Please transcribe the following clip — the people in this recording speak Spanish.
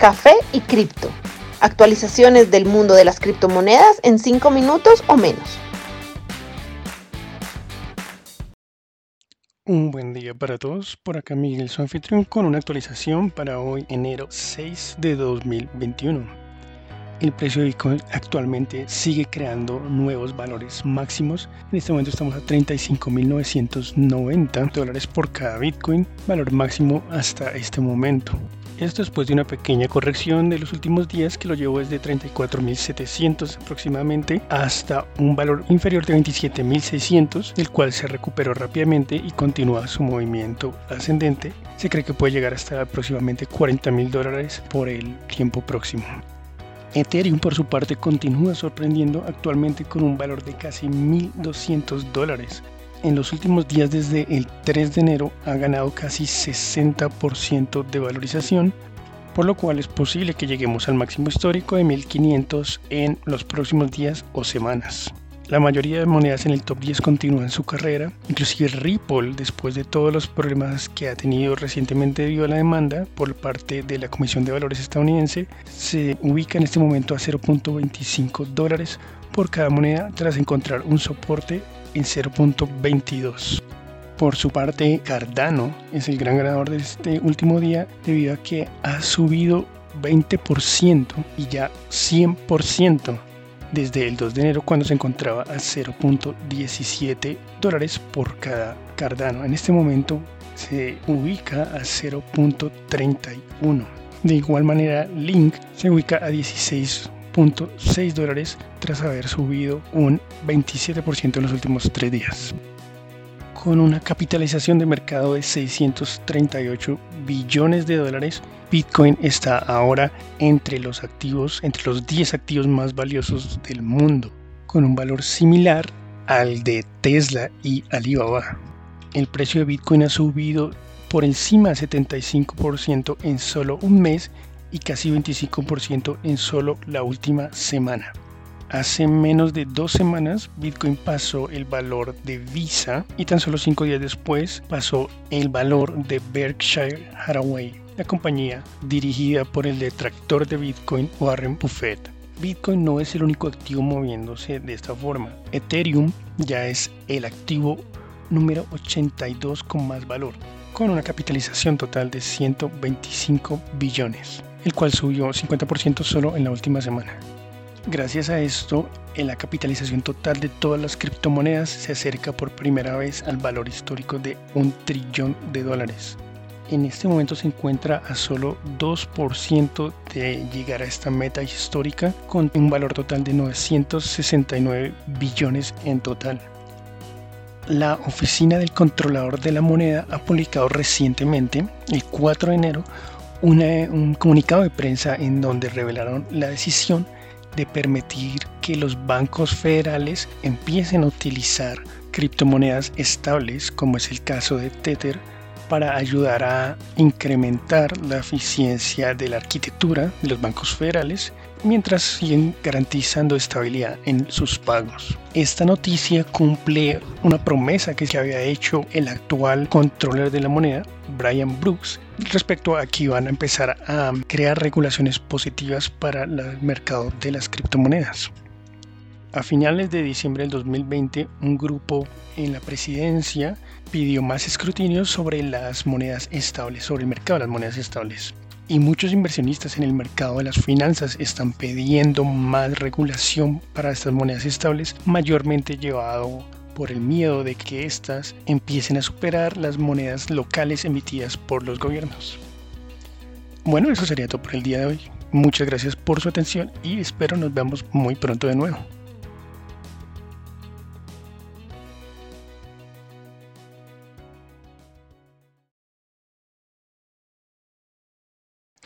café y cripto. Actualizaciones del mundo de las criptomonedas en 5 minutos o menos. Un buen día para todos, por acá Miguel su anfitrión con una actualización para hoy enero 6 de 2021 el precio de Bitcoin actualmente sigue creando nuevos valores máximos. En este momento estamos a 35.990 dólares por cada Bitcoin, valor máximo hasta este momento. Esto después de una pequeña corrección de los últimos días que lo llevó desde 34.700 aproximadamente hasta un valor inferior de 27.600, el cual se recuperó rápidamente y continúa su movimiento ascendente. Se cree que puede llegar hasta aproximadamente 40.000 dólares por el tiempo próximo. Ethereum por su parte continúa sorprendiendo actualmente con un valor de casi 1.200 dólares. En los últimos días desde el 3 de enero ha ganado casi 60% de valorización, por lo cual es posible que lleguemos al máximo histórico de 1.500 en los próximos días o semanas. La mayoría de monedas en el top 10 continúan su carrera, inclusive Ripple, después de todos los problemas que ha tenido recientemente debido a la demanda por parte de la Comisión de Valores estadounidense, se ubica en este momento a 0.25 dólares por cada moneda tras encontrar un soporte en 0.22. Por su parte, Cardano es el gran ganador de este último día debido a que ha subido 20% y ya 100% desde el 2 de enero cuando se encontraba a 0.17 dólares por cada Cardano. En este momento se ubica a 0.31. De igual manera, Link se ubica a 16.6 dólares tras haber subido un 27% en los últimos tres días con una capitalización de mercado de 638 billones de dólares, Bitcoin está ahora entre los activos, entre los 10 activos más valiosos del mundo, con un valor similar al de Tesla y Alibaba. El precio de Bitcoin ha subido por encima del 75% en solo un mes y casi 25% en solo la última semana. Hace menos de dos semanas Bitcoin pasó el valor de Visa y tan solo cinco días después pasó el valor de Berkshire Hathaway, la compañía dirigida por el detractor de Bitcoin Warren Buffett. Bitcoin no es el único activo moviéndose de esta forma. Ethereum ya es el activo número 82 con más valor, con una capitalización total de 125 billones, el cual subió 50% solo en la última semana. Gracias a esto, en la capitalización total de todas las criptomonedas se acerca por primera vez al valor histórico de un trillón de dólares. En este momento se encuentra a solo 2% de llegar a esta meta histórica con un valor total de 969 billones en total. La Oficina del Controlador de la Moneda ha publicado recientemente, el 4 de enero, un comunicado de prensa en donde revelaron la decisión de permitir que los bancos federales empiecen a utilizar criptomonedas estables, como es el caso de Tether, para ayudar a incrementar la eficiencia de la arquitectura de los bancos federales mientras siguen garantizando estabilidad en sus pagos. Esta noticia cumple una promesa que se había hecho el actual controller de la moneda, Brian Brooks, respecto a que iban a empezar a crear regulaciones positivas para el mercado de las criptomonedas. A finales de diciembre del 2020, un grupo en la presidencia pidió más escrutinio sobre las monedas estables, sobre el mercado de las monedas estables. Y muchos inversionistas en el mercado de las finanzas están pidiendo más regulación para estas monedas estables, mayormente llevado por el miedo de que éstas empiecen a superar las monedas locales emitidas por los gobiernos. Bueno, eso sería todo por el día de hoy. Muchas gracias por su atención y espero nos veamos muy pronto de nuevo.